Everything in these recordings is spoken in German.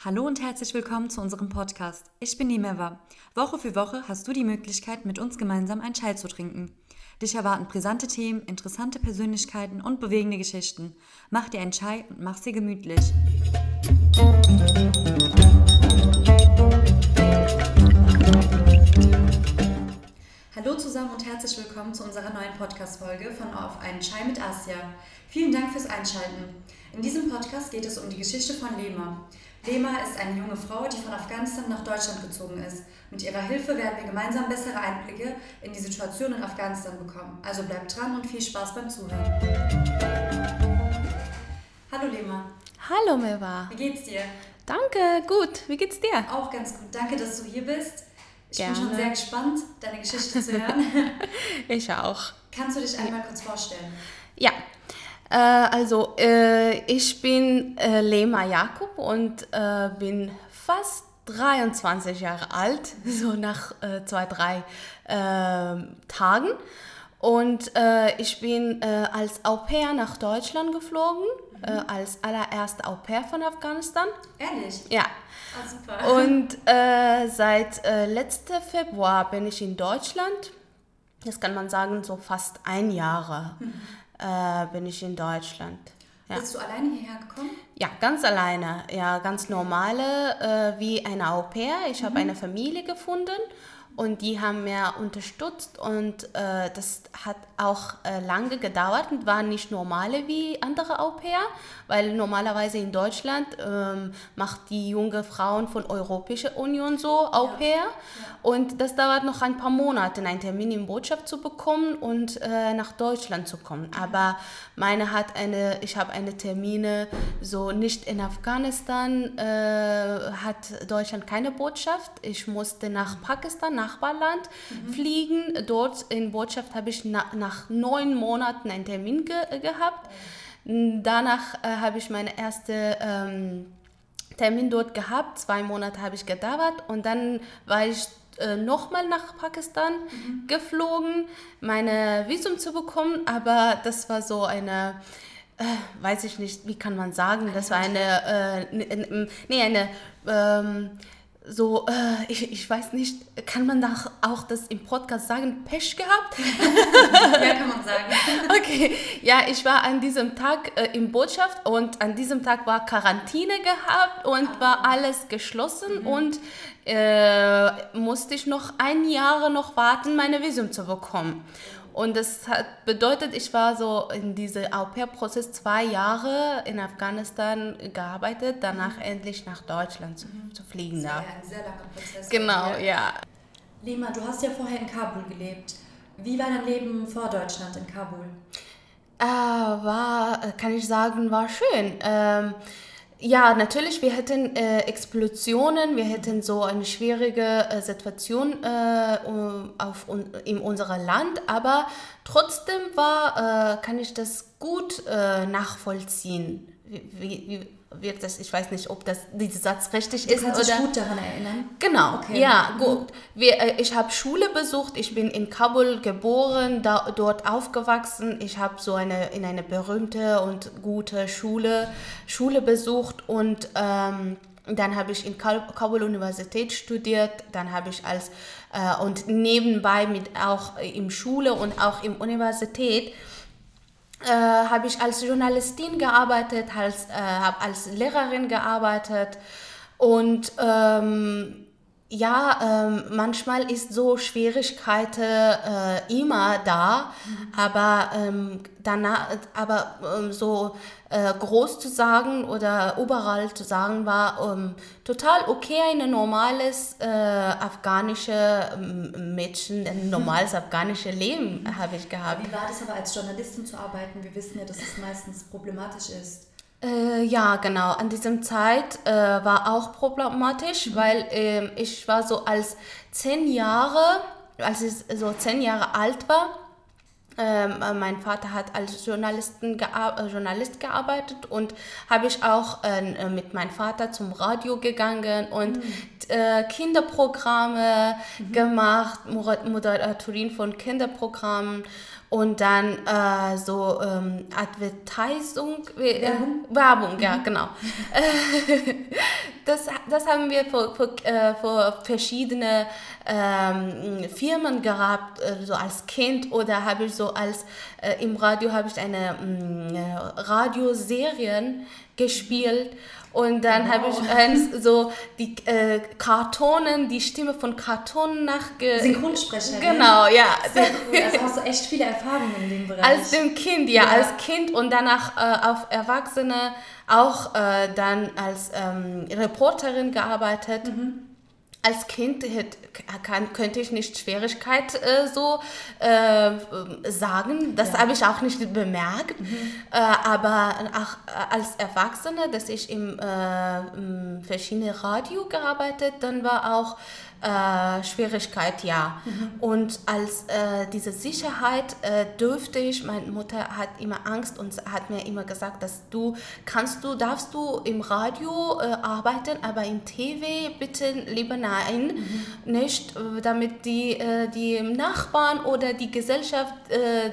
Hallo und herzlich willkommen zu unserem Podcast. Ich bin Nimeva. Woche für Woche hast du die Möglichkeit, mit uns gemeinsam ein Chai zu trinken. Dich erwarten brisante Themen, interessante Persönlichkeiten und bewegende Geschichten. Mach dir einen Chai und mach sie gemütlich. Hallo zusammen und herzlich willkommen zu unserer neuen Podcast-Folge von Auf einen Chai mit Asia. Vielen Dank fürs Einschalten. In diesem Podcast geht es um die Geschichte von Lema. Lema ist eine junge Frau, die von Afghanistan nach Deutschland gezogen ist. Mit ihrer Hilfe werden wir gemeinsam bessere Einblicke in die Situation in Afghanistan bekommen. Also bleibt dran und viel Spaß beim Zuhören. Hallo Lema. Hallo Meva. Wie geht's dir? Danke, gut. Wie geht's dir? Auch ganz gut. Danke, dass du hier bist. Ich Gerne. bin schon sehr gespannt, deine Geschichte zu hören. Ich auch. Kannst du dich einmal kurz vorstellen? Ja. Äh, also, äh, ich bin äh, Lema Jakob und bin fast 23 Jahre alt, so nach zwei, drei äh, Tagen. Und ich bin als Au pair nach Deutschland geflogen, äh, als allererste Au pair von Afghanistan. Ehrlich? Ja. Ah, super. Und seit äh, letztem Februar bin ich in Deutschland. Das kann man sagen, so fast ein Jahr äh, bin ich in Deutschland. Ja. Bist du alleine hierher gekommen? ja, ganz alleine. Ja, ganz normale, äh, wie eine Au pair. Ich habe eine Familie gefunden und die haben mir unterstützt und äh, das hat auch äh, lange gedauert und war nicht normale wie andere Au pair, weil normalerweise in Deutschland ähm, macht die junge Frauen von Europäischer Union so Au pair. Und das dauert noch ein paar Monate, einen Termin in Botschaft zu bekommen und äh, nach Deutschland zu kommen. Aber meine hat eine, ich habe eine Termine so nicht in Afghanistan, äh, hat Deutschland keine Botschaft. Ich musste nach Pakistan, Nachbarland, fliegen. Dort in Botschaft habe ich na, nach neun Monaten einen Termin ge gehabt. Danach äh, habe ich meine erste ähm, Termin dort gehabt. Zwei Monate habe ich gedauert und dann war ich äh, nochmal nach Pakistan geflogen, meine Visum zu bekommen, aber das war so eine, äh, weiß ich nicht, wie kann man sagen, das war eine, äh, nee, eine, ähm, so, äh, ich, ich weiß nicht, kann man da auch das im Podcast sagen, Pech gehabt? ja, kann man sagen. Okay, ja, ich war an diesem Tag äh, in Botschaft und an diesem Tag war Quarantäne gehabt und war alles geschlossen und äh, musste ich noch ein Jahr noch warten, meine Visum zu bekommen. Und das hat bedeutet, ich war so in diesem Au-pair-Prozess zwei Jahre in Afghanistan gearbeitet, danach endlich nach Deutschland zu, zu fliegen. Das war Da. ja ein sehr langer Prozess. Genau, dir. ja. Lema, du hast ja vorher in Kabul gelebt. Wie war dein Leben vor Deutschland in Kabul? Äh, war, kann ich sagen, war schön. Ähm, ja, natürlich, wir hätten äh, Explosionen, wir hätten so eine schwierige äh, Situation äh, auf un in unserem Land, aber trotzdem war, äh, kann ich das gut äh, nachvollziehen. Wie, wie, wird das, ich weiß nicht, ob das, dieser Satz richtig Du ist kannst dich oder... gut daran erinnern. Genau, Okay. ja, gut. Wir, äh, ich habe Schule besucht, ich bin in Kabul geboren, da, dort aufgewachsen. Ich habe so eine, in eine berühmte und gute Schule, Schule besucht und ähm, dann habe ich in Kabul Universität studiert, dann habe ich als äh, und nebenbei mit auch im Schule und auch im Universität äh, habe ich als Journalistin gearbeitet, als, äh, habe als Lehrerin gearbeitet. Und ähm, ja, ähm, manchmal ist so Schwierigkeiten äh, immer da, aber ähm, danach, aber ähm, so äh, groß zu sagen oder überall zu sagen war ähm, total okay, ein normales äh, afghanische ähm, Mädchen, ein normales afghanisches Leben habe ich gehabt. Wie war das aber als Journalistin zu arbeiten? Wir wissen ja, dass es meistens problematisch ist. Äh, ja, genau. An diesem Zeit äh, war auch problematisch, weil ähm, ich war so als zehn Jahre, als ich so zehn Jahre alt war, ähm, äh, mein Vater hat als Journalisten gear äh, Journalist gearbeitet und habe ich auch äh, mit meinem Vater zum Radio gegangen und äh, Kinderprogramme gemacht, Moder- Moderatorin von Kinderprogrammen und dann äh, so ähm, Advertising, äh, Werbung? Werbung, ja, genau. das, das haben wir vor, vor, äh, vor verschiedene ähm, Firmen gehabt, äh, so als Kind oder habe ich so als äh, im Radio habe ich eine mh, mm, Radioserien gespielt und dann wow. habe ich so die äh, Kartonen, die Stimme von Kartonen nachge... Synchronsprecher. Genau, ja. Sehr cool. Also hast du echt viele Erfahrungen in dem Bereich. Als dem Kind, ja, ja. als Kind und danach äh, auf Erwachsene auch äh, dann als ähm, Reporterin gearbeitet. Mhm als Kind kann, könnte ich nicht Schwierigkeit äh, so äh, sagen. Das ja. habe ich auch nicht bemerkt. Mhm. Äh, aber auch als Erwachsene, dass ich im, äh, im verschiedenen Radio gearbeitet, dann war auch äh, Schwierigkeit, ja. Mhm. Und als äh, diese Sicherheit äh, dürfte ich, meine Mutter hat immer Angst und hat mir immer gesagt, dass du kannst du, darfst du im Radio äh, arbeiten, aber im TV bitte lieber nein, mhm. nicht, äh, damit die, äh, die Nachbarn oder die Gesellschaft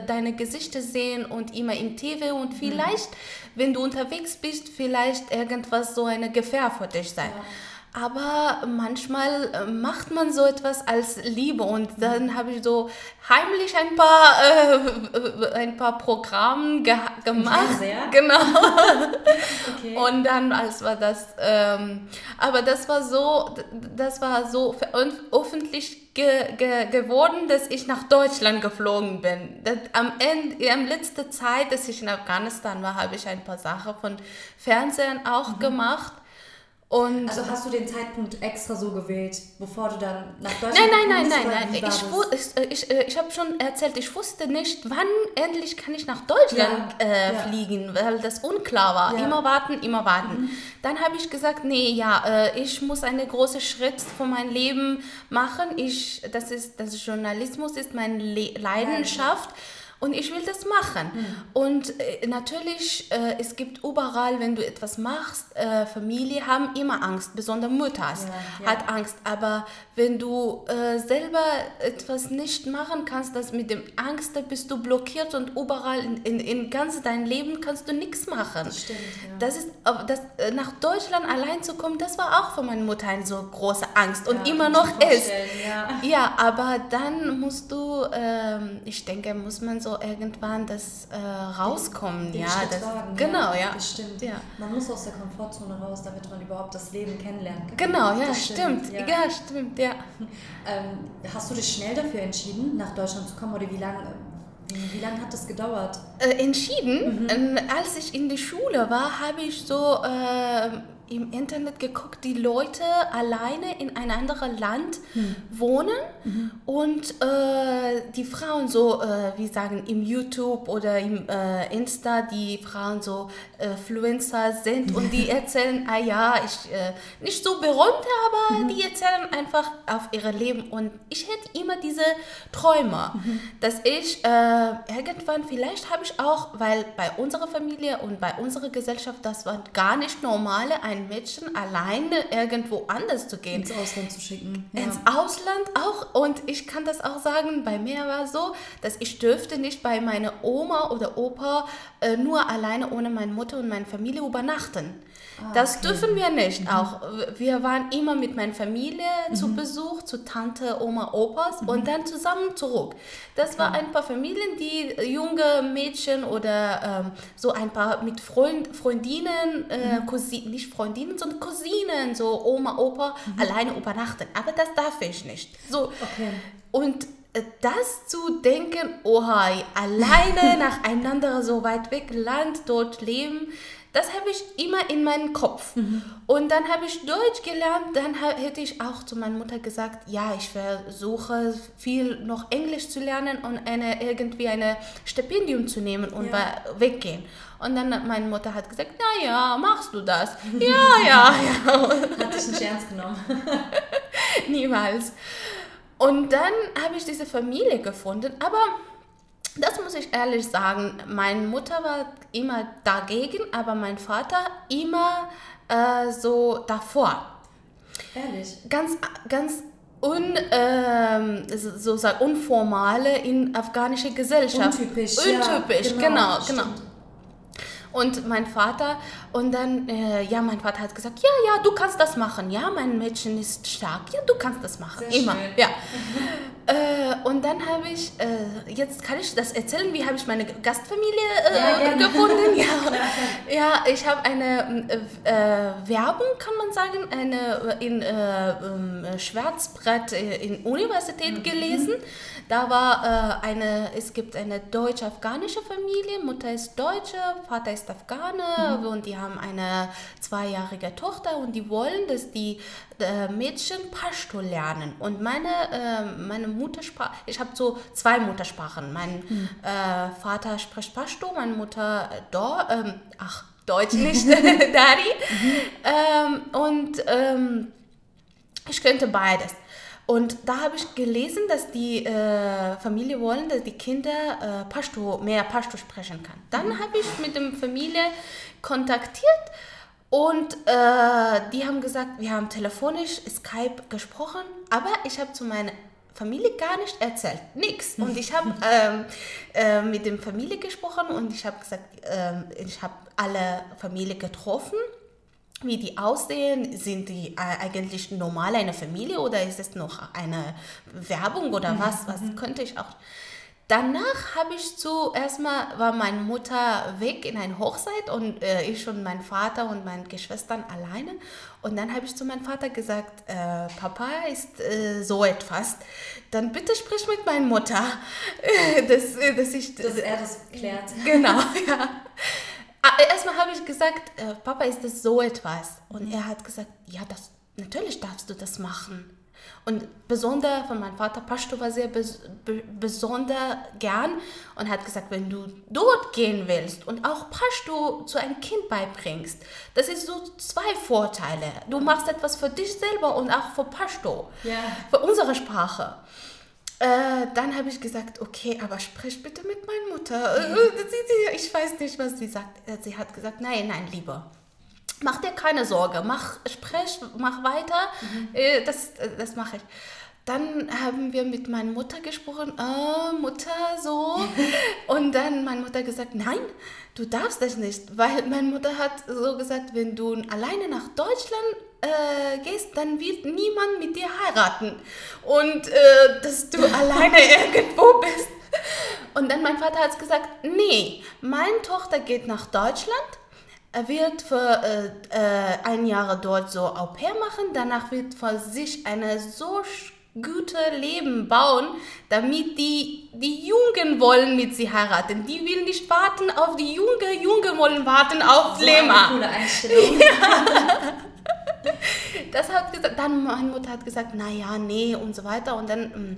deine Gesichter sehen und immer im TV und mhm. vielleicht, mhm. wenn du unterwegs bist, vielleicht irgendwas so eine Gefahr für dich sein. Ja. Aber manchmal äh, macht man so etwas als Liebe und dann habe ich so heimlich ein paar, äh, ein paar Programme ge gemacht. Sehr. Genau. okay. Und dann, als war das, ähm, aber das war so, das war so öffentlich ge ge geworden, dass ich nach Deutschland geflogen bin. Das, am Ende, am letzten Zeit, dass ich in Afghanistan war, habe ich ein paar Sachen von Fernsehen auch mhm. gemacht und also hast du den Zeitpunkt extra so gewählt, bevor du dann nach Deutschland Nein, nein, nein, nein, nein. Ich, ich, äh, ich, habe schon erzählt, ich wusste nicht, wann endlich kann ich nach Deutschland ja, äh, ja. fliegen, weil das unklar war. Ja. Immer warten, immer warten. Mhm. Dann habe ich gesagt, nee, ja, äh, ich muss einen großen Schritt von meinem Leben machen. Ich, das ist, das Journalismus ist meine Le Leidenschaft. Ja und ich will das machen. Mhm. Und äh, natürlich, äh, es gibt überall, wenn du etwas machst, äh, Familie haben immer Angst, besonders Mütter ja, ja. hat Angst. Aber wenn du äh, selber etwas nicht machen kannst, das mit dem Angst, da bist du blockiert und überall in, in, in ganz dein Leben kannst du nichts machen. Das stimmt, ja. Das ist, das, äh, nach Deutschland allein zu kommen, das war auch für meine Mutter eine so große Angst und immer noch ist. Ja. aber dann musst du, ähm, ich denke, muss man so irgendwann das äh, rauskommen. Den ja, das, wagen, genau, ja. ja. Das stimmt. Ja. Man muss aus der Komfortzone raus, damit man überhaupt das Leben kennenlernen kann. Genau, ja, stimmt. stimmt. Ja. ja. stimmt, ja. Ähm, hast du dich schnell dafür entschieden, nach Deutschland zu kommen oder wie lange? Wie lange hat das gedauert? Äh, entschieden? Mhm. Ähm, als ich in der Schule war, habe ich so äh, im Internet geguckt, die Leute alleine in ein anderes Land mhm. wohnen mhm. und äh, die Frauen so, äh, wie sagen, im YouTube oder im äh, Insta, die Frauen so äh, Influencer sind und die erzählen, ah ja, ich, äh, nicht so berühmt, aber mhm. die erzählen einfach auf ihr Leben und ich hätte immer diese Träume, mhm. dass ich äh, irgendwann, vielleicht habe ich auch, weil bei unserer Familie und bei unserer Gesellschaft, das war gar nicht normale, ein ein Mädchen alleine irgendwo anders zu gehen. Ins Ausland zu schicken. Ja. Ins Ausland auch. Und ich kann das auch sagen, bei mir war es so, dass ich dürfte nicht bei meiner Oma oder Opa äh, nur alleine ohne meine Mutter und meine Familie übernachten. Ah, das okay. dürfen wir nicht. Mhm. Auch wir waren immer mit meiner Familie mhm. zu Besuch, zu Tante, Oma, Opas mhm. und dann zusammen zurück. Das okay. war ein paar Familien, die junge Mädchen oder ähm, so ein paar mit Freund, Freundinnen, äh, mhm. Cousin, nicht Freundinnen, sondern Cousinen, so Oma, Opa, mhm. alleine übernachten. Aber das darf ich nicht. So. Okay. Und äh, das zu denken, oha, alleine nacheinander so weit weg, Land dort leben, das habe ich immer in meinem Kopf. Mhm. Und dann habe ich Deutsch gelernt, dann hätte ich auch zu meiner Mutter gesagt, ja, ich versuche viel noch Englisch zu lernen und eine, irgendwie ein Stipendium zu nehmen und ja. weggehen. Und dann hat meine Mutter hat gesagt, na ja, machst du das? ja, ja, ja. Hat dich nicht ernst genommen. Niemals. Und dann habe ich diese Familie gefunden, aber das muss ich ehrlich sagen. Meine Mutter war immer dagegen, aber mein Vater immer äh, so davor. Ehrlich? Ganz, ganz un, ähm, so sag, unformale in afghanische Gesellschaft. Untypisch. Untypisch, ja, genau, genau. genau. Und mein Vater, und dann, äh, ja, mein Vater hat gesagt, ja, ja, du kannst das machen. Ja, mein Mädchen ist stark. Ja, du kannst das machen. Sehr Immer. schön. Ja. äh, und dann habe ich, äh, jetzt kann ich das erzählen, wie habe ich meine Gastfamilie äh, Ja, gefunden. Ja, ja ich habe eine äh, Werbung, kann man sagen, eine in äh, ähm, Schwarzbrett in Universität gelesen. Da war äh, eine, es gibt eine deutsch-afghanische Familie, Mutter ist Deutsche, Vater ist Afghane und die haben eine zweijährige Tochter und die wollen, dass die äh, Mädchen Pashto lernen. Und meine, äh, meine Muttersprache, ich habe so zwei Muttersprachen. Mein äh, Vater spricht Pashto, meine Mutter äh, Dor, ähm, ach, Deutsch nicht, Dari. Ähm, und ähm, ich könnte beides. Und da habe ich gelesen, dass die äh, Familie wollen, dass die Kinder äh, Pashto, mehr Pashto sprechen kann. Dann habe ich mit der Familie kontaktiert und äh, die haben gesagt, wir haben telefonisch Skype gesprochen, aber ich habe zu meiner Familie gar nicht erzählt, nichts. Und ich habe ähm, äh, mit der Familie gesprochen und ich habe gesagt, ähm, ich habe alle Familie getroffen wie die aussehen, sind die äh, eigentlich normal eine Familie oder ist es noch eine Werbung oder was? Was könnte ich auch. Danach habe ich zuerst mal, war meine Mutter weg in ein Hochzeit und äh, ich und mein Vater und meine Geschwistern alleine. Und dann habe ich zu meinem Vater gesagt, äh, Papa ist äh, so etwas. Dann bitte sprich mit meiner Mutter, dass, äh, dass ich Dass er das klärt. Genau, ja. Erstmal habe ich gesagt, äh, Papa, ist das so etwas? Und er hat gesagt, ja, das, natürlich darfst du das machen. Und besonders von meinem Vater Pashto war sehr bes be besonders gern und hat gesagt, wenn du dort gehen willst und auch Pashto zu einem Kind beibringst, das ist so zwei Vorteile. Du machst etwas für dich selber und auch für Pashto, Ja. für unsere Sprache. Äh, dann habe ich gesagt, okay, aber sprich bitte mit meiner Mutter. Äh, sie, ich weiß nicht, was sie sagt. Äh, Sie hat gesagt, nein, nein, lieber. Mach dir keine Sorge, mach, sprich, mach weiter. Äh, das das mache ich. Dann haben wir mit meiner Mutter gesprochen, äh, Mutter, so. Und dann meine Mutter gesagt, nein, du darfst das nicht, weil meine Mutter hat so gesagt, wenn du alleine nach Deutschland äh, gehst, dann wird niemand mit dir heiraten. Und äh, dass du alleine irgendwo bist. Und dann mein Vater hat gesagt, nee, meine Tochter geht nach Deutschland, wird für äh, äh, ein Jahr dort so Au pair machen, danach wird für sich eine so gute Leben bauen, damit die, die Jungen wollen mit sie heiraten. Die will nicht warten auf die Junge, Junge wollen warten auf So Lema. eine coole Einstellung. Das hat gesagt, dann meine Mutter hat gesagt, na ja, nee und so weiter und dann mm,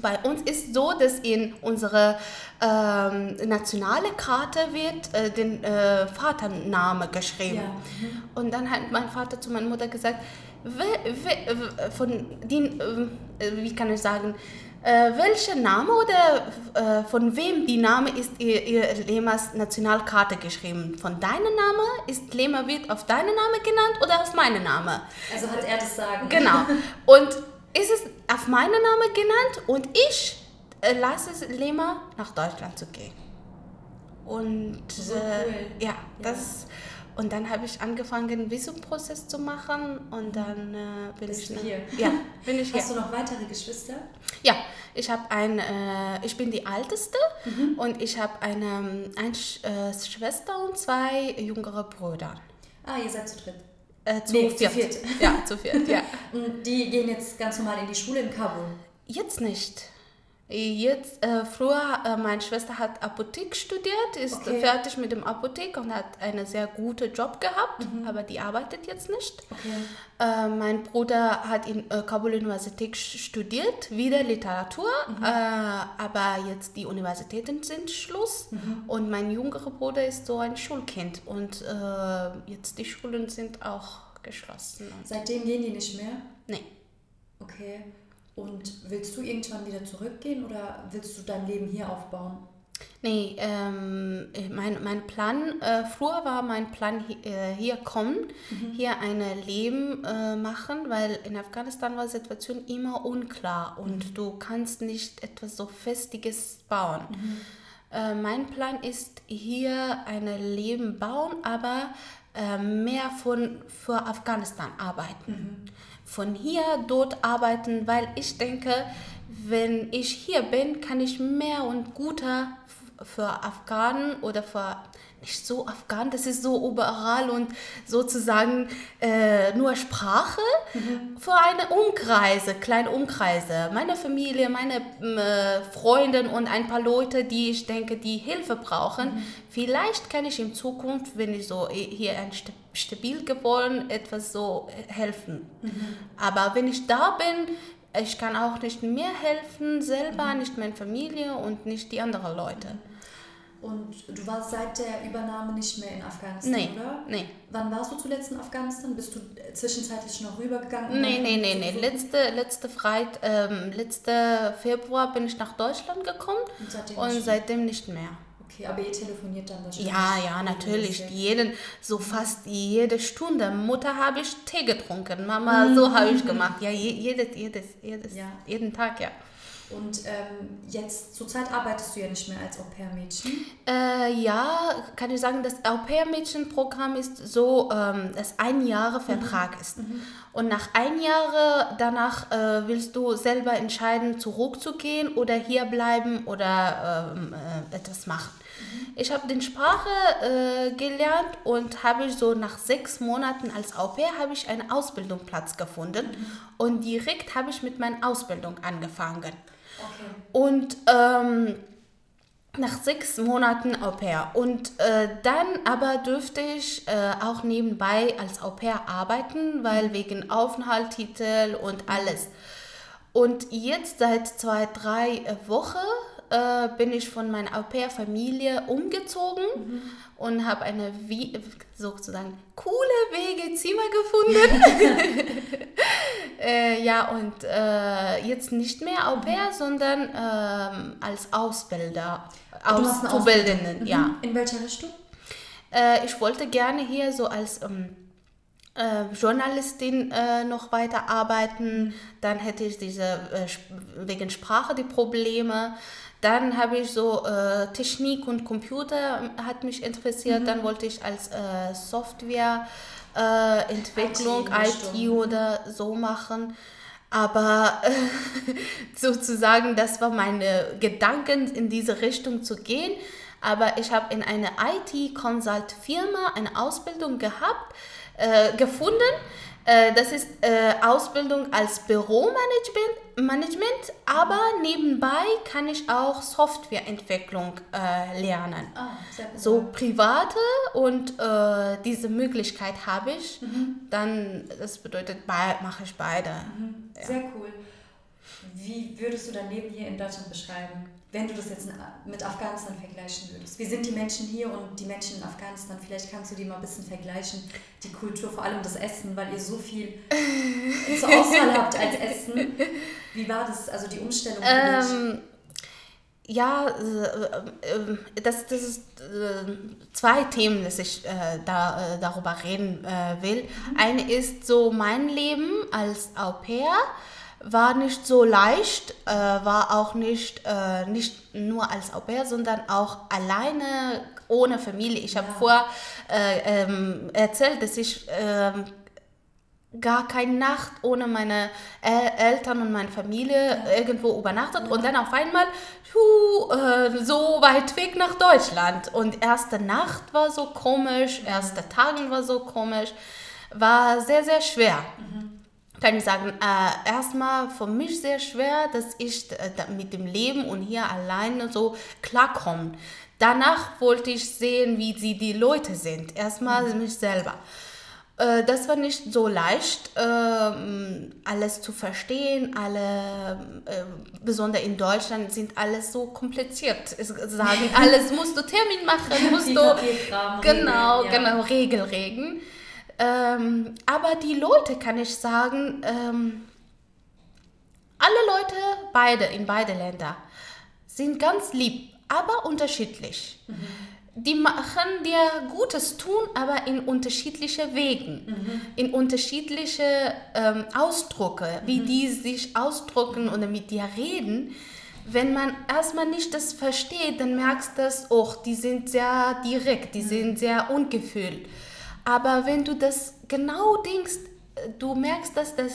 bei uns ist so, dass in unsere ähm, nationale Karte wird äh, den äh, Vatername geschrieben. Ja. Und dann hat mein Vater zu meiner Mutter gesagt, we, we, von den, äh, wie kann ich sagen, äh, welcher Name oder äh, von wem die Name ist ihr, ihr Lemas Nationalkarte geschrieben? Von deinem Name ist Lema wird auf deinen Name genannt oder auf meinen Name? Also hat er das Sagen. Genau. Und ist es auf meinen Namen genannt und ich äh, lasse es Lema nach Deutschland zu gehen. Und So äh, cool. ja, das und dann habe ich angefangen, einen Visumprozess zu machen und dann äh, bin Bist ich hier? Ja, bin ich hier. Hast du noch weitere Geschwister? Ja, ich habe ein, äh, ich bin die älteste Mhm. und ich habe eine, eine Sch äh, Schwester und zwei jüngere Brüder. Ah, ihr seid zu dritt. Äh, zu, Nee, zu viert. viert. Ja, zu viert, ja. Und die gehen jetzt ganz normal in die Schule in Kabul. Jetzt nicht. Jetzt, äh, früher, äh, meine Schwester hat Apothek studiert, ist Okay. fertig mit dem Apothek und hat einen sehr guten Job gehabt, aber die arbeitet jetzt nicht. Okay. Äh, mein Bruder hat in äh, Kabul Universität studiert, wieder Literatur, äh, aber jetzt die Universitäten sind Schluss und mein jüngerer Bruder ist so ein Schulkind und äh, jetzt die Schulen sind auch geschlossen. Seitdem gehen die nicht mehr? nee. Okay. Und willst du irgendwann wieder zurückgehen oder willst du dein Leben hier aufbauen? Nee, ähm, mein, mein Plan, äh, früher war mein Plan hi, äh, hier kommen, hier ein Leben äh, machen, weil in Afghanistan war die Situation immer unklar und du kannst nicht etwas so Festiges bauen. Äh, mein Plan ist hier ein Leben bauen, aber äh, mehr von, für Afghanistan arbeiten. Von hier dort arbeiten, weil ich denke, wenn ich hier bin, kann ich mehr und guter für Afghanen oder für nicht so Afghan, das ist so überall und sozusagen äh, nur Sprache mhm. für eine Umkreise, kleine Umkreise. Meine Familie, meine äh, Freunde und ein paar Leute, die ich denke, die Hilfe brauchen. Mhm. Vielleicht kann ich in Zukunft, wenn ich so hier ein stabil geworden, etwas so helfen. Mhm. Aber wenn ich da bin, ich kann auch nicht mir helfen, selber, mhm. nicht meine Familie und nicht die anderen Leute. Und du warst seit der Übernahme nicht mehr in Afghanistan, nee, oder? Nee. Wann warst du zuletzt in Afghanistan? Bist du zwischenzeitlich noch rübergegangen? Nee, nee, nee, nee. Letzte, letzte, Freit, ähm, letzte Februar bin ich nach Deutschland gekommen und seitdem, und nicht, seitdem nicht mehr. Okay, aber ihr telefoniert dann wahrscheinlich? Ja, ja, natürlich. Jeden, so fast jede Stunde. Mutter habe ich Tee getrunken, Mama, mhm. so habe ich gemacht. Ja, jedes, jedes, jedes, ja. jeden Tag, ja. Und ähm, jetzt zurzeit arbeitest du ja nicht mehr als Au-pair-Mädchen? Äh, ja, kann ich sagen, das Au-pair-Mädchen-Programm ist so, ähm, dass ein Jahre Vertrag mhm. ist. Mhm. Und nach ein Jahr danach äh, willst du selber entscheiden, zurückzugehen oder hier bleiben oder ähm, äh, etwas machen. Mhm. Ich habe den Sprache äh, gelernt und habe so nach sechs Monaten als Au pair habe ich einen Ausbildungsplatz gefunden mhm. und direkt habe ich mit meiner Ausbildung angefangen. Okay. Und ähm, nach sechs Monaten Au pair. Und äh, dann aber dürfte ich äh, auch nebenbei als Au pair arbeiten, weil wegen Aufenthaltstitel und alles. Und jetzt seit zwei, drei Wochen äh, bin ich von meiner Au pair-Familie umgezogen mhm. und habe eine wie, sozusagen coole Wegezimmer gefunden. äh, ja, und äh, jetzt nicht mehr Au pair, mhm. sondern ähm, als Ausbilder, Auszubildenden. Ja. Mhm. In welcher Richtung? Äh, ich wollte gerne hier so als... Ähm, äh, Journalistin äh, noch weiter arbeiten. Mhm. Dann hätte ich diese äh, wegen Sprache die Probleme. Dann habe ich so äh, Technik und Computer ähm, hat mich interessiert. Mhm. Dann wollte ich als äh, Software äh, IT, IT, oder so machen. Aber sozusagen, das war meine Gedanken in diese Richtung zu gehen. Aber ich habe in einer IT-Consult-Firma eine Ausbildung gehabt, äh, gefunden das ist äh, Ausbildung als Büromanagement, Management, aber nebenbei kann ich auch Softwareentwicklung äh, lernen. Ah, so private und äh, diese Möglichkeit habe ich. Mhm. Dann, das bedeutet, mache ich beide. Mhm. Sehr ja. cool. Wie würdest du dein Leben hier in Deutschland beschreiben? wenn du das jetzt mit Afghanistan vergleichen würdest. Wie sind die Menschen hier und die Menschen in Afghanistan? Vielleicht kannst du die mal ein bisschen vergleichen, die Kultur, vor allem das Essen, weil ihr so viel zur Auswahl habt als Essen. Wie war das, also die Umstellung für ähm, Ja, äh, äh, das, das ist äh, zwei Themen, dass ich äh, da, äh, darüber reden äh, will. Mhm. Eine ist so mein Leben als Au pair war nicht so leicht, äh, war auch nicht, äh, nicht nur als Au pair, sondern auch alleine ohne Familie. Ich habe ja. vorher äh, ähm, erzählt, dass ich ähm, gar keine Nacht ohne meine Eltern und meine Familie ja. irgendwo übernachtet ja. und dann auf einmal hu, äh, so weit weg nach Deutschland. Und erste Nacht war so komisch, erste Tage war so komisch, war sehr, sehr schwer. Mhm kann ich sagen, äh, erstmal für mich sehr schwer, dass ich äh, mit dem Leben und hier alleine so klarkomme. Danach wollte ich sehen, wie sie die Leute sind. Erstmal mhm. mich selber. Äh, das war nicht so leicht, äh, alles zu verstehen. Alle, äh, besonders in Deutschland, sind alles so kompliziert. Sagen, alles musst du Termin machen, musst du genau, Regel, ja. genau Regeln ähm, aber die Leute, kann ich sagen, ähm, alle Leute, beide, in beide Länder, sind ganz lieb, aber unterschiedlich. Mhm. Die machen dir Gutes tun, aber in unterschiedliche Wegen, mhm. in unterschiedliche ähm, Ausdrücke, wie mhm. die sich ausdrücken oder mit dir reden wenn man erstmal nicht das versteht, dann merkst du das, oh, die sind sehr direkt, die sind sehr ungefühlt. Aber wenn du das genau denkst, du merkst, dass das,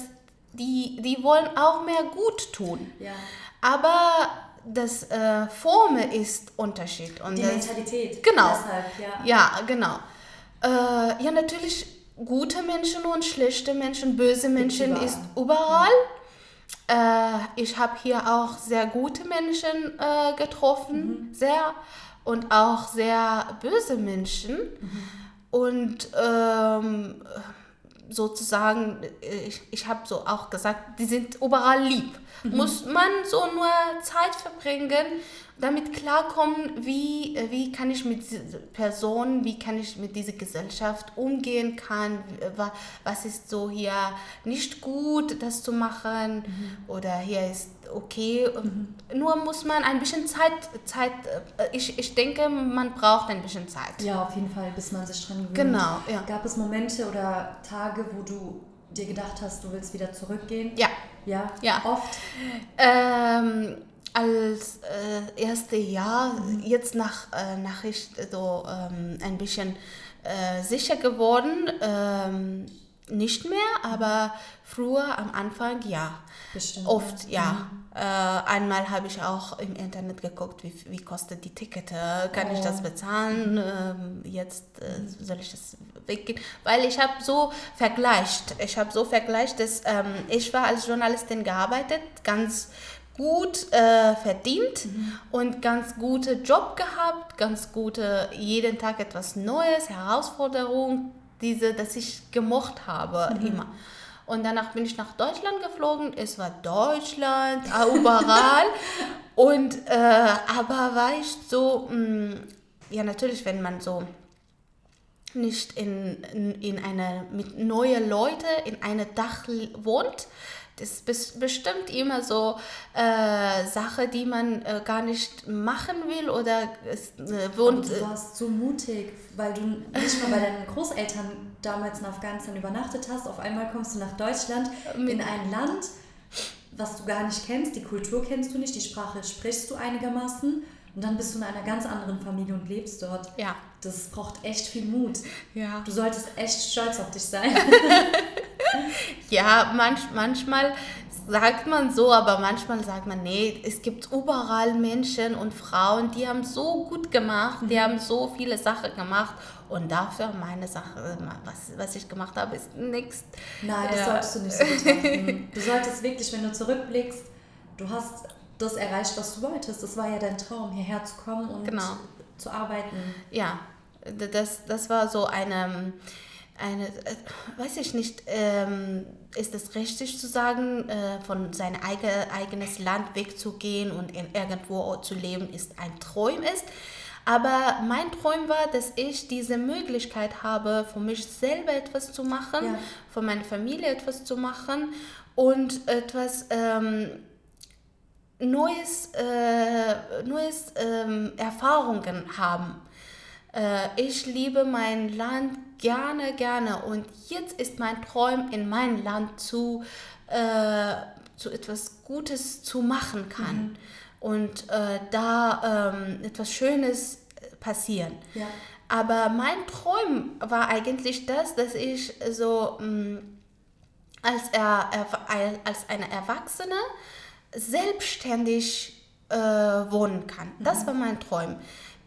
die, die wollen auch mehr gut tun. Ja. Aber das äh, Formen ist Unterschied. Und Die das, Mentalität. Genau. Deshalb, ja. Ja, genau. Äh, ja, natürlich gute Menschen und schlechte Menschen, böse Menschen überall. ist überall. Äh, ich habe hier auch sehr gute Menschen äh, getroffen, sehr und auch sehr böse Menschen. Und ähm, sozusagen, ich, ich habe so auch gesagt, die sind überall lieb. Muss man so nur Zeit verbringen, damit klarkommen, wie, wie kann ich mit dieser Person, wie kann ich mit dieser Gesellschaft umgehen kann, wa- was ist so hier nicht gut, das zu machen oder hier ist okay. Nur muss man ein bisschen Zeit, Zeit äh, ich, ich denke, man braucht ein bisschen Zeit. Ja, auf jeden Fall, bis man sich dran gewöhnt. Genau, ja. Gab es Momente oder Tage, wo du dir gedacht hast, du willst wieder zurückgehen? Ja. Ja? Ja. Oft? Ähm, als äh, erste Jahr, jetzt nach, äh, nach ich so ähm, ein bisschen äh, sicher geworden, ähm, nicht mehr, aber früher am Anfang ja. Bestimmt. Oft ja. Äh, einmal habe ich auch im Internet geguckt, wie, wie kostet die Tickete, kann ich das bezahlen, ähm, jetzt äh, soll ich das weggehen, weil ich habe so vergleicht, ich habe so vergleicht, dass ähm, ich war als Journalistin gearbeitet, ganz gut äh, verdient und ganz gute Job gehabt, ganz gute, jeden Tag etwas Neues, Herausforderung, diese, dass ich gemocht habe immer. Und danach bin ich nach Deutschland geflogen. Es war Deutschland, äh, überall. und äh, aber war ich so, mh, ja natürlich, wenn man so nicht in, in, in eine mit neue Leute in eine Dach wohnt, das ist bes- bestimmt immer so äh, Sache, die man äh, gar nicht machen will oder äh, wohnt. du warst so mutig, weil du nicht mal bei deinen Großeltern damals in Afghanistan übernachtet hast. Auf einmal kommst du nach Deutschland in ein Land, was du gar nicht kennst. Die Kultur kennst du nicht, die Sprache sprichst du einigermaßen. Und dann bist du in einer ganz anderen Familie und lebst dort. ja, Das braucht echt viel Mut. ja. Du solltest echt stolz auf dich sein. Ja, manch, manchmal sagt man so, aber manchmal sagt man, nee, es gibt überall Menschen und Frauen, die haben so gut gemacht, die haben so viele Sachen gemacht und dafür meine Sache, was, was ich gemacht habe, ist nichts. Nein, das Ja. solltest du nicht so betrachten. Du solltest wirklich, wenn du zurückblickst, du hast das erreicht, was du wolltest. Das war ja dein Traum, hierher zu kommen und Genau. zu arbeiten. Ja, das, das war so eine, eine äh, weiß ich nicht, ähm, ist es richtig zu sagen, äh, von sein eige, eigenes Land wegzugehen und in irgendwo zu leben, ist ein Traum ist. Aber mein Traum war, dass ich diese Möglichkeit habe, für mich selber etwas zu machen, Ja. für meine Familie etwas zu machen und etwas ähm, Neues, äh, Neues ähm, Erfahrungen haben. Äh, ich liebe mein Land gerne, gerne und jetzt ist mein Traum, in mein Land zu, äh, zu etwas Gutes zu machen kann und äh, da ähm, etwas Schönes passieren. Ja. Aber mein Traum war eigentlich das, dass ich so mh, als, er, als eine Erwachsene selbstständig äh, wohnen kann. Das war mein Traum.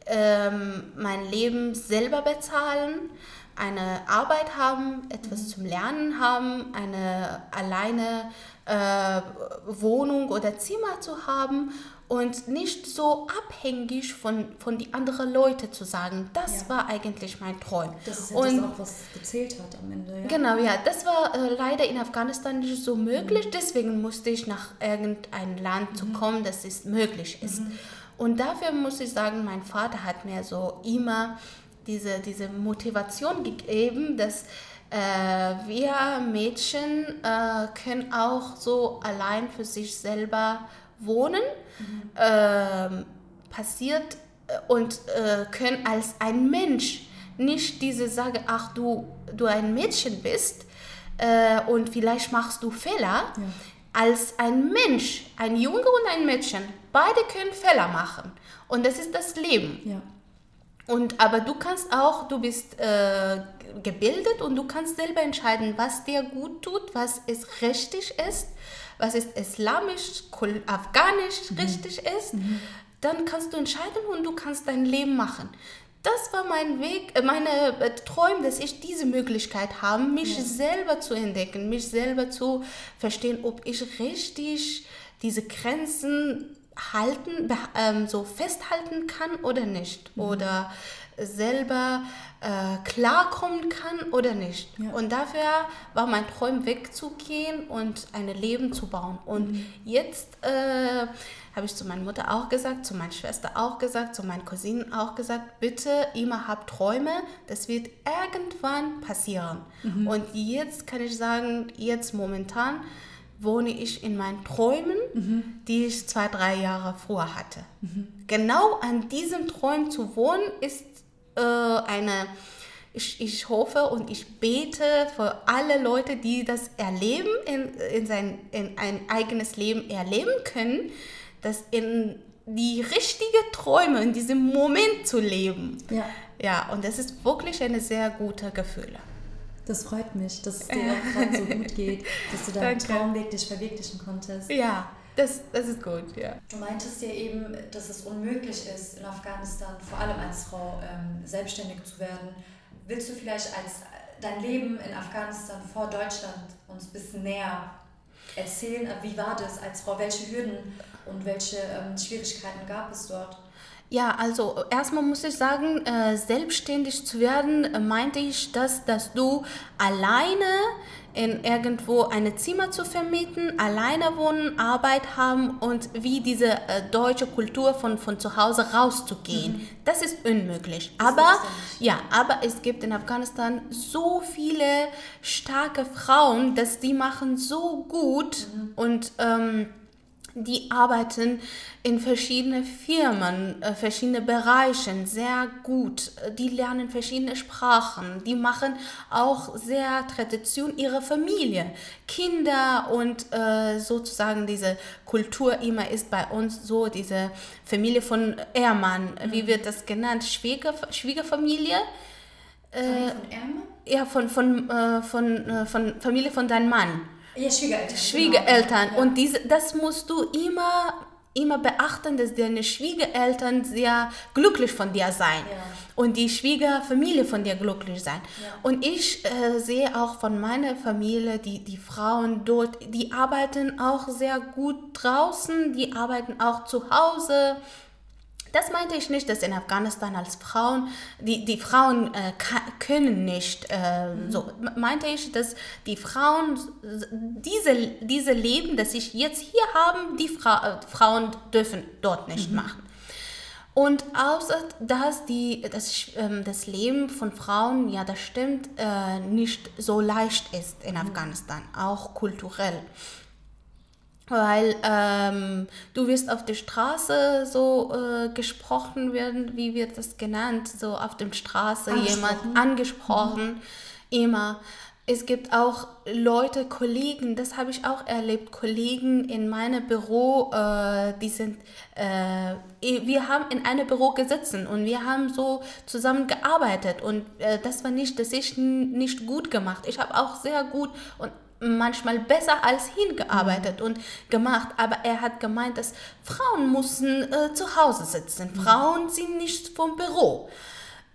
Ähm, mein Leben selber bezahlen, eine Arbeit haben, etwas zum Lernen haben, eine alleine äh, Wohnung oder Zimmer zu haben und nicht so abhängig von, von die anderen Leute zu sagen. Das Ja. war eigentlich mein Traum. Das ist ja und das auch, was gezählt hat am Ende. Ja? Genau, ja, das war äh, leider in Afghanistan nicht so möglich. Deswegen musste ich nach irgendein Land zu kommen, das es möglich ist. Und dafür muss ich sagen, mein Vater hat mir so immer diese, diese Motivation gegeben, dass äh, wir Mädchen äh, können auch so allein für sich selber wohnen. Ähm, passiert äh, und äh, können als ein Mensch nicht diese Sage, ach du, du ein Mädchen bist äh, und vielleicht machst du Fehler, als ein Mensch, ein Junge und ein Mädchen, beide können Fehler machen. Und das ist das Leben. Ja. Und aber du kannst auch, du bist äh, gebildet und du kannst selber entscheiden, was dir gut tut, was es richtig ist, was ist islamisch, afghanisch mhm. richtig ist. Mhm. Dann kannst du entscheiden und du kannst dein Leben machen. Das war mein Weg, äh, meine äh, Träume, dass ich diese Möglichkeit habe, mich ja. selber zu entdecken, mich selber zu verstehen, ob ich richtig diese Grenzen halten, ähm, so festhalten kann oder nicht. Mhm. Oder selber äh, klarkommen kann oder nicht. Ja. Und dafür war mein Traum wegzugehen und ein Leben zu bauen. Und mhm. jetzt äh, habe ich zu meiner Mutter auch gesagt, zu meiner Schwester auch gesagt, zu meinen Cousinen auch gesagt, bitte immer habt Träume, das wird irgendwann passieren. Mhm. Und jetzt kann ich sagen, jetzt momentan wohne ich in meinen Träumen, mhm. die ich zwei, drei Jahre vorher hatte. Mhm. Genau an diesem Träumen zu wohnen, ist äh, eine, ich, ich hoffe und ich bete für alle Leute, die das erleben, in, in, sein, in ein eigenes Leben erleben können, dass in die richtigen Träume in diesem Moment zu leben. Ja. Ja, und das ist wirklich eine sehr gute Gefühl. Das freut mich, dass es dir gerade so gut geht, dass du deinen Danke. Traum wirklich verwirklichen konntest. Ja, das, das ist gut, ja. Du meintest ja eben, dass es unmöglich ist, in Afghanistan, vor allem als Frau, ähm, selbstständig zu werden. Willst du vielleicht als dein Leben in Afghanistan vor Deutschland uns ein bisschen näher erzählen? Wie war das als Frau? Welche Hürden und welche ähm, Schwierigkeiten gab es dort? Ja, also erstmal muss ich sagen, äh, selbstständig zu werden, äh, meinte ich, dass, dass du alleine in irgendwo ein Zimmer zu vermieten, alleine wohnen, Arbeit haben und wie diese äh, deutsche Kultur von, von zu Hause rauszugehen. Mhm. Das ist unmöglich. Das aber ja, aber es gibt in Afghanistan so viele starke Frauen, dass die machen so gut mhm. und ähm, die arbeiten in verschiedenen Firmen, äh, verschiedene Bereichen sehr gut. Die lernen verschiedene Sprachen. Die machen auch sehr Tradition ihrer Familie. Kinder und äh, sozusagen diese Kultur immer ist bei uns so, diese Familie von Ehrmann, mhm. wie wird das genannt? Schwieger, Schwiegerfamilie? Äh, von Ehrmann? Ja, von, von, äh, von, äh, von Familie von deinem Mann. Ja, Schwiegereltern. Schwiegereltern. Genau. Und diese, das musst du immer, immer beachten, dass deine Schwiegereltern sehr glücklich von dir sein. Ja. Und die Schwiegerfamilie von dir glücklich sein. Ja. Und ich äh, sehe auch von meiner Familie, die, die Frauen dort, die arbeiten auch sehr gut draußen, die arbeiten auch zu Hause das meinte ich nicht, dass in Afghanistan als Frauen, die, die Frauen äh, können nicht, äh, mhm. so meinte ich, dass die Frauen diese, diese Leben, das ich jetzt hier habe, die Fra äh, Frauen dürfen dort nicht mhm. machen. Und außer dass die, das, ähm, das Leben von Frauen, ja das stimmt, äh, nicht so leicht ist in mhm. Afghanistan, auch kulturell weil ähm, du wirst auf der Straße so äh, gesprochen werden, wie wird das genannt, so auf der Straße jemand angesprochen, mhm. immer. Es gibt auch Leute, Kollegen, das habe ich auch erlebt, Kollegen in meinem Büro, äh, die sind, äh, wir haben in einem Büro gesessen und wir haben so zusammen gearbeitet und äh, das war nicht, das ist nicht gut gemacht. Ich habe auch sehr gut und manchmal besser als hingearbeitet und gemacht, aber er hat gemeint, dass Frauen müssen äh, zu Hause sitzen. Frauen sind nicht vom Büro.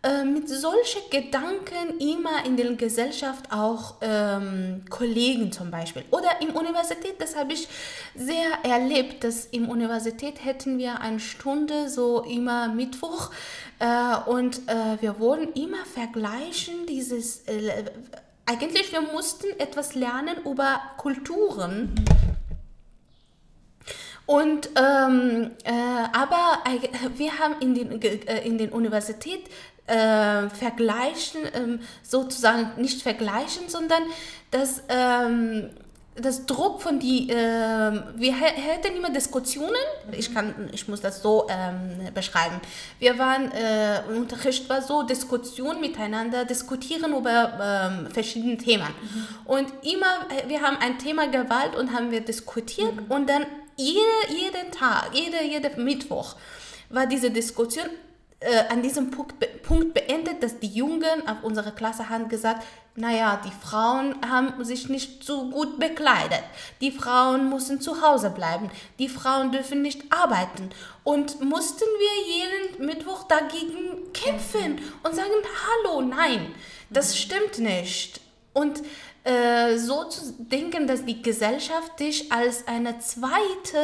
Äh, mit solchen Gedanken immer in der Gesellschaft auch ähm, Kollegen zum Beispiel oder im Universität, das habe ich sehr erlebt, dass im Universität hätten wir eine Stunde so immer Mittwoch äh, und äh, wir wurden immer vergleichen dieses äh, eigentlich, wir mussten etwas lernen über Kulturen. Und ähm, äh, aber wir haben in den, äh, in den Universität äh, vergleichen, ähm, sozusagen nicht vergleichen, sondern dass ähm, das Druck von die, äh, wir hätten immer Diskussionen, ich, kann, ich muss das so ähm, beschreiben. Wir waren, äh, Unterricht war so, Diskussion miteinander, diskutieren über ähm, verschiedene Themen. Mhm. Und immer, äh, wir haben ein Thema Gewalt und haben wir diskutiert mhm. und dann jede, jeden Tag, jede, jede Mittwoch war diese Diskussion äh, an diesem Punkt, Punkt beendet, dass die Jungen auf unserer Klasse haben gesagt, naja, die Frauen haben sich nicht so gut bekleidet. Die Frauen müssen zu Hause bleiben. Die Frauen dürfen nicht arbeiten. Und mussten wir jeden Mittwoch dagegen kämpfen und sagen, hallo, nein, das stimmt nicht. Und äh, so zu denken, dass die Gesellschaft dich als eine zweite,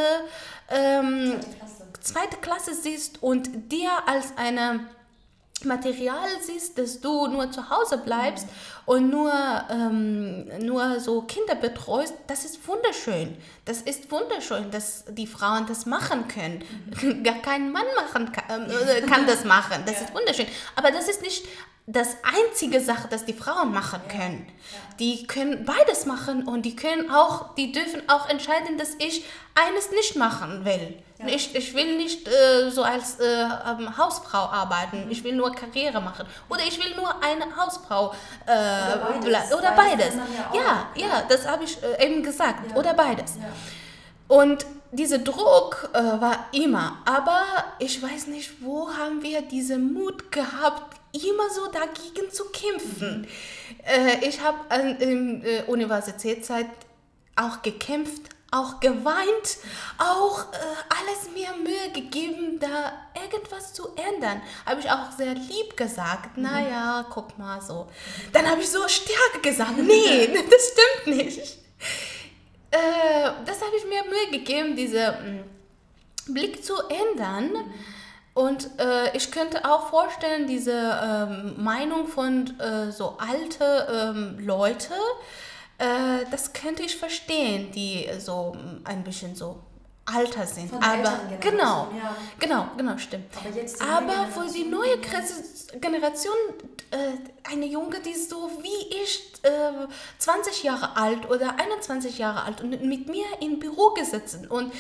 ähm, zweite, Klasse. siehst und dir als eine Material siehst, dass du nur zu Hause bleibst mhm. und nur, ähm, nur so Kinder betreust, das ist wunderschön. Das ist wunderschön, dass die Frauen das machen können. Mhm. Gar kein Mann machen kann, äh, kann das machen. Das ja. ist wunderschön. Aber das ist nicht das einzige Sache, das die Frauen machen können. Ja. Ja. Die können beides machen und die können auch, die dürfen auch entscheiden, dass ich eines nicht machen will. Ja. Ich, ich will nicht äh, so als äh, Hausfrau arbeiten, mhm. ich will nur Karriere machen. Oder ich will nur eine Hausfrau äh, oder beides. Oder beides. beides. Ja, ja, ja, das habe ich äh, eben gesagt. Oder beides. Und dieser Druck äh, war immer, aber ich weiß nicht, wo haben wir diesen Mut gehabt, immer so dagegen zu kämpfen. Mhm. Äh, ich habe in der äh, Universitätszeit auch gekämpft, auch geweint, auch äh, alles mir Mühe gegeben, da irgendwas zu ändern. Habe ich auch sehr lieb gesagt, mhm. naja, guck mal so. Dann habe ich so stärker gesagt, nee, das stimmt nicht. Äh, das habe ich mir Mühe gegeben, diesen mm, Blick zu ändern. Und äh, ich könnte auch vorstellen, diese ähm, Meinung von äh, so alte ähm, Leute, äh, das könnte ich verstehen, die so ein bisschen so alter sind. Von aber genau, ja. genau, genau, stimmt. Aber, aber für die neue Generation, äh, eine Junge, die so wie ich, äh, 20 Jahre alt oder 21 Jahre alt und mit mir im Büro gesessen und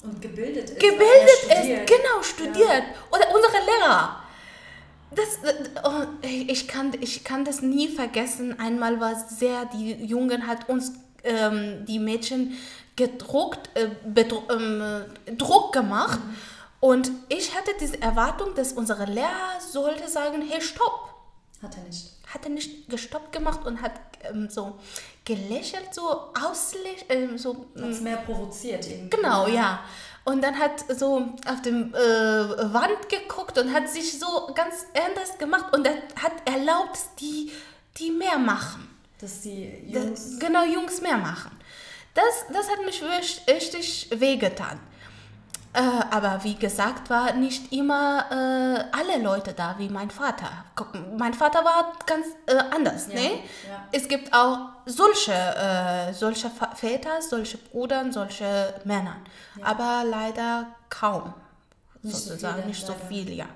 und gebildet ist. Gebildet ist, genau, studiert. Ja. Oder unsere Lehrer. Das, oh, ich, kann, ich kann das nie vergessen. Einmal war es sehr, die Jungen hat uns, ähm, die Mädchen, gedruckt, äh, ähm, Druck gemacht. Mhm. Und ich hatte diese Erwartung, dass unsere Lehrer sollte sagen, hey, stopp. Hat er nicht. Hat er nicht gestoppt gemacht und hat ähm, so gelächelt, so auslächeln, ähm, so. Hat es mehr provoziert irgendwie. Genau, ja. Und dann hat so auf dem äh, Wand geguckt und hat sich so ganz anders gemacht und hat erlaubt, die, die mehr machen. Dass die Jungs. Das, genau, Jungs mehr machen. Das, das hat mich richtig wehgetan. Äh, aber wie gesagt, war nicht immer äh, alle Leute da, wie mein Vater. Mein Vater war ganz äh, anders. Ja, ne? Ja. Es gibt auch solche, äh, solche Väter, solche Brüder, solche Männer. Ja. Aber leider kaum. Nicht sozusagen, so viele, nicht so viel, ja.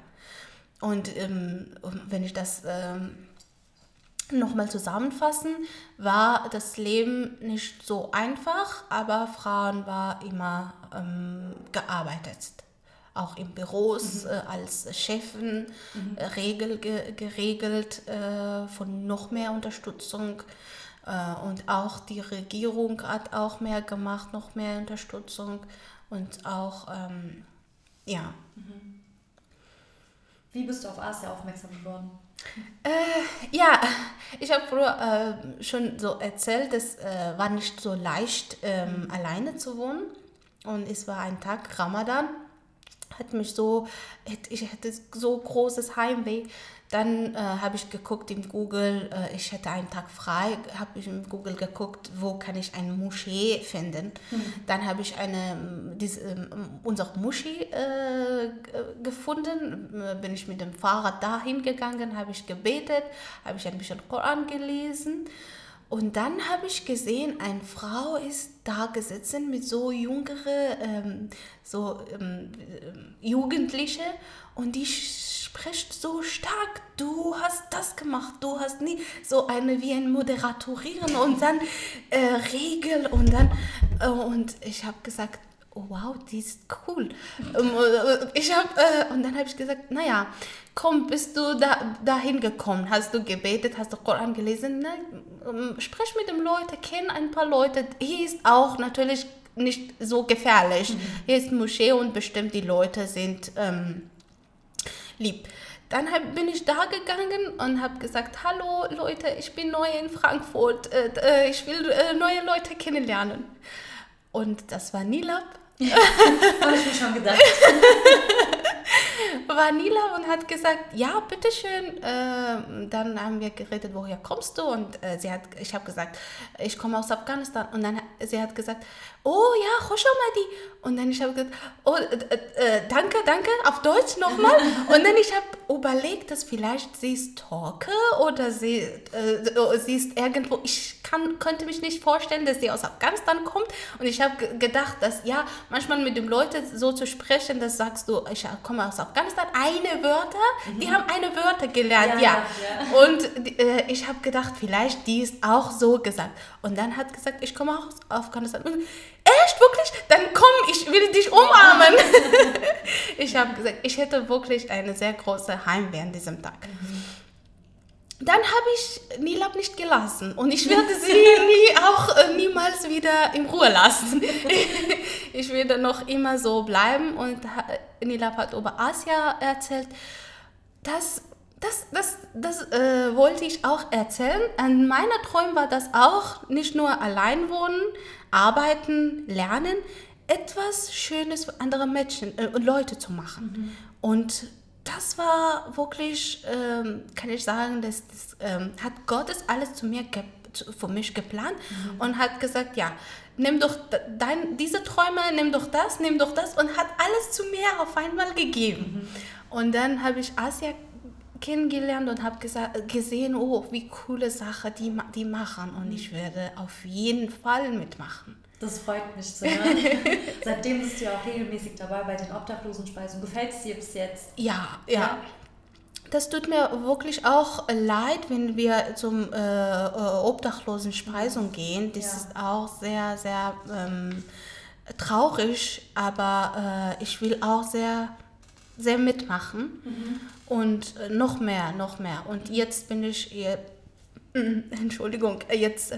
Und ähm, wenn ich das ähm, nochmal zusammenfassen, war das Leben nicht so einfach, aber Frauen war immer ähm, gearbeitet. Auch in Büros mhm. äh, als Chefin mhm. äh, regel, ge, geregelt äh, von noch mehr Unterstützung. Äh, und auch die Regierung hat auch mehr gemacht, noch mehr Unterstützung. Und auch, ähm, ja. Mhm. Wie bist du auf Asia aufmerksam geworden? Äh, ja, ich habe früher äh, schon so erzählt, es äh, war nicht so leicht, ähm, alleine zu wohnen. Und es war ein Tag Ramadan, hat mich so, ich hatte so großes Heimweh. Dann äh, habe ich geguckt im Google, äh, ich hätte einen Tag frei, habe ich im Google geguckt, wo kann ich eine Moschee finden. Mhm. Dann habe ich eine, diese, ähm, unsere Moschee äh, gefunden, bin ich mit dem Fahrrad dahin gegangen, habe ich gebetet, habe ich ein bisschen Koran gelesen. Und dann habe ich gesehen, eine Frau ist da gesessen mit so jüngere, ähm, so ähm, Jugendliche und die spricht so stark, du hast das gemacht, du hast nie so eine wie ein Moderatorieren und dann äh, Regel und dann äh, und ich habe gesagt, oh, wow, die ist cool. Ähm, äh, ich habe äh, und dann habe ich gesagt, naja, komm, bist du da dahin gekommen? Hast du gebetet? Hast du Koran gelesen? Nein, ähm, sprich mit den Leuten, kenn ein paar Leute. Hier ist auch natürlich nicht so gefährlich. Mhm. Hier ist Moschee und bestimmt die Leute sind ähm, lieb. Dann hab, bin ich da gegangen und habe gesagt, hallo Leute, ich bin neu in Frankfurt, äh, äh ich will äh, neue Leute kennenlernen. Und das war Nilab. Ja, habe ich mir schon gedacht. War Nila und hat gesagt, ja, bitteschön. Äh, dann haben wir geredet, woher kommst du? Und äh, sie hat, ich habe gesagt, ich komme aus Afghanistan. Und dann sie hat gesagt, oh ja, Khoshomadi. Und dann ich habe gesagt, oh, äh, danke, danke, auf Deutsch nochmal. und dann ich habe überlegt, dass vielleicht sie ist Torke oder sie, äh, sie ist irgendwo, ich kann, könnte mich nicht vorstellen, dass sie aus Afghanistan kommt. Und ich habe gedacht, dass ja, manchmal mit den Leuten so zu sprechen, das sagst du, ich komme aus Afghanistan, eine Wörter, mhm. die haben eine Wörter gelernt, ja. ja. ja. Und äh, ich habe gedacht, vielleicht die ist auch so gesagt. Und dann hat gesagt, ich komme aus Afghanistan. Und, Echt, wirklich? Dann komm, ich will dich umarmen. ich habe gesagt, ich hätte wirklich eine sehr große Heimweh an diesem Tag. Mhm. Dann habe ich Nilab nicht gelassen und ich werde sie nie, auch äh, niemals wieder in Ruhe lassen. ich werde noch immer so bleiben und Nilab hat über Asia erzählt. Das, das, das, das äh, wollte ich auch erzählen. An meiner Träume war das auch nicht nur allein wohnen, arbeiten, lernen, etwas Schönes für andere Menschen äh, und Leute zu machen. Mhm. Und das war wirklich, ähm, kann ich sagen, das, das ähm, hat Gott das alles zu mir für mich geplant mhm. und hat gesagt, ja, nimm doch dein, diese Träume, nimm doch das, nimm doch das und hat alles zu mir auf einmal gegeben. Mhm. Und dann habe ich Asia kennengelernt und habe gesehen, oh, wie coole Sache die, die machen und mhm. ich werde auf jeden Fall mitmachen. Das freut mich zu hören. Seitdem bist du ja auch regelmäßig dabei bei den Obdachlosenspeisen. Gefällt es dir bis jetzt? Ja, ja. ja. Das tut mir wirklich auch leid, wenn wir zum äh, äh Obdachlosenspeisung gehen. Das ja. ist auch sehr, sehr ähm, traurig, aber äh, ich will auch sehr, sehr mitmachen. Mhm. Und äh, noch mehr, noch mehr. Und jetzt bin ich, äh, Entschuldigung, jetzt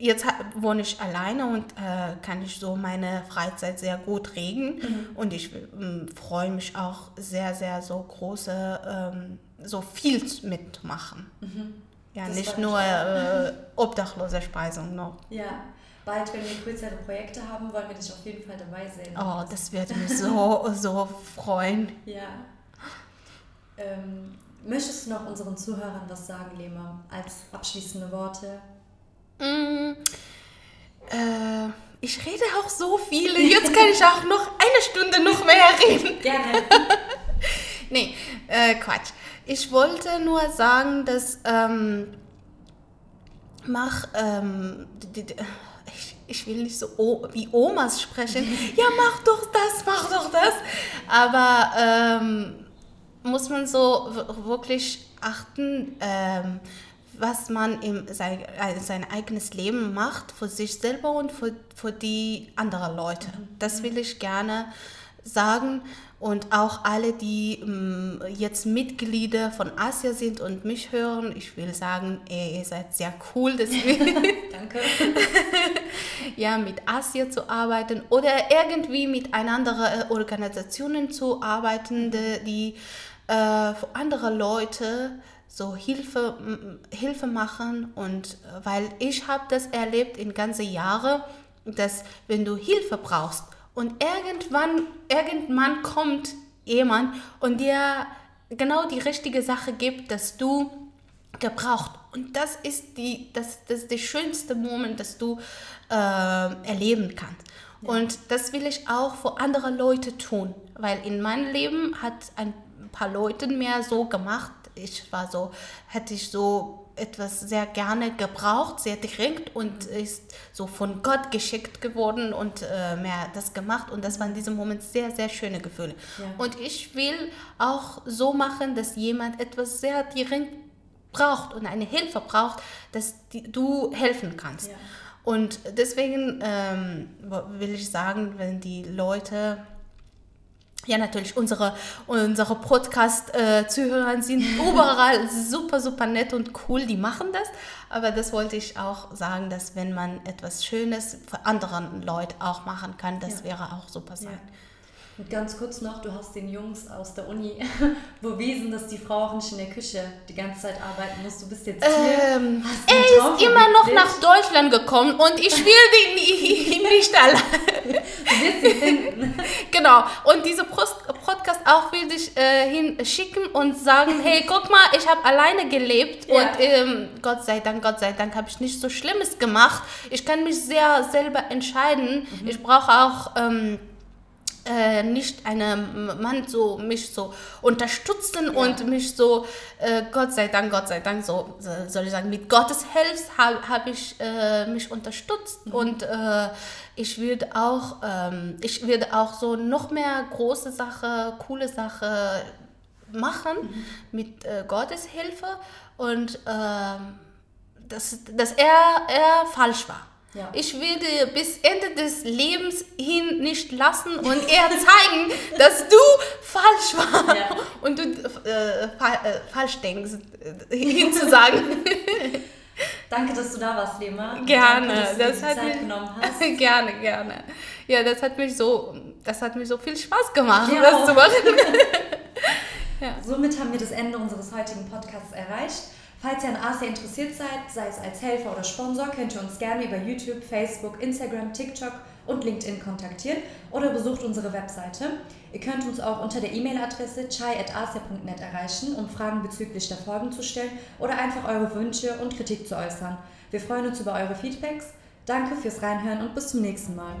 Jetzt wohne ich alleine und äh, kann ich so meine Freizeit sehr gut regeln. Mhm. Und ich ähm, freue mich auch sehr, sehr so große, ähm, so viel mitmachen. Mhm. Ja, das nicht nur äh, obdachlose Speisung noch. Ja, bald, wenn wir größere Projekte haben, wollen wir dich auf jeden Fall dabei sehen. Oh, das würde mich so, so freuen. Ja. Ähm, möchtest du noch unseren Zuhörern was sagen, Lema, als abschließende Worte? Mm, äh, ich rede auch so viele. Jetzt kann ich auch noch eine Stunde noch mehr reden. Gerne. nee, äh, Quatsch. Ich wollte nur sagen, dass ähm, mach ähm, ich, ich will nicht so wie Omas sprechen. ja, mach doch das, mach doch das. Aber ähm, muss man so wirklich achten. Ähm, was man in sein, äh, sein eigenes Leben macht, für sich selber und für, für die anderen Leute. Das will ich gerne sagen. Und auch alle, die ähm, jetzt Mitglieder von Asia sind und mich hören, ich will sagen, ihr seid sehr cool. Danke. ja, mit Asia zu arbeiten oder irgendwie mit anderen äh, Organisationen zu arbeiten, die, die äh, für andere Leute so Hilfe, Hilfe machen und äh, weil ich habe das erlebt in ganze Jahre, dass wenn du Hilfe brauchst und irgendwann, irgendwann kommt jemand und dir genau die richtige Sache gibt, dass du gebraucht. Und das ist, die, das, das ist der schönste Moment, das du äh, erleben kannst. Ja. Und das will ich auch für andere Leute tun, weil in meinem Leben hat ein paar Leute mehr so gemacht, ich war so, hätte ich so etwas sehr gerne gebraucht, sehr dringend und ist so von Gott geschickt geworden und äh, mehr das gemacht und das war in diesem Moment sehr, sehr schöne Gefühle. Ja. Und ich will auch so machen, dass jemand etwas sehr dringend braucht und eine Hilfe braucht, dass die, du helfen kannst. Ja. Und deswegen ähm, will ich sagen, wenn die Leute ja, natürlich, unsere, unsere Podcast-Zuhörer sind überall super, super nett und cool, die machen das. Aber das wollte ich auch sagen, dass wenn man etwas Schönes für andere Leute auch machen kann, das ja. wäre auch super sein. Ja. Und ganz kurz noch, du hast den Jungs aus der Uni bewiesen, dass die Frau auch nicht in der Küche die ganze Zeit arbeiten muss. Du bist jetzt hier. Ähm, er ist immer noch nach Deutschland gekommen und ich will ihn nicht allein. Du wirst ihn finden. Genau. Und diese Podcast auch will ich äh, hinschicken und sagen, hey, guck mal, ich habe alleine gelebt ja. und ähm, Gott sei Dank, Gott sei Dank habe ich nicht so Schlimmes gemacht. Ich kann mich sehr selber entscheiden. Mhm. Ich brauche auch... Ähm, äh, nicht einem Mann so mich so unterstützen ja. und mich so äh, Gott sei Dank Gott sei Dank so soll ich sagen mit Gottes Hilfe habe hab ich äh, mich unterstützt mhm. und äh, ich würde auch ähm, ich würde auch so noch mehr große Sache coole Sache machen mhm. mit äh, Gottes Hilfe und ähm, dass, dass er, er falsch war. Ja. Ich werde bis Ende des Lebens hin nicht lassen und eher zeigen, dass du falsch warst ja. und du äh, fa äh, falsch denkst, äh, hinzusagen. Danke, dass du da warst, Lema. Gerne, Danke, dass du das hat Zeit mich, genommen hast. Gerne, gerne. Ja, das hat mich so, das hat mir so viel Spaß gemacht, ja, das zu machen. ja. Somit haben wir das Ende unseres heutigen Podcasts erreicht. Falls ihr an Asia interessiert seid, sei es als Helfer oder Sponsor, könnt ihr uns gerne über YouTube, Facebook, Instagram, TikTok und LinkedIn kontaktieren oder besucht unsere Webseite. Ihr könnt uns auch unter der E-Mail-Adresse chai.asia.net erreichen, um Fragen bezüglich der Folgen zu stellen oder einfach eure Wünsche und Kritik zu äußern. Wir freuen uns über eure Feedbacks. Danke fürs Reinhören und bis zum nächsten Mal.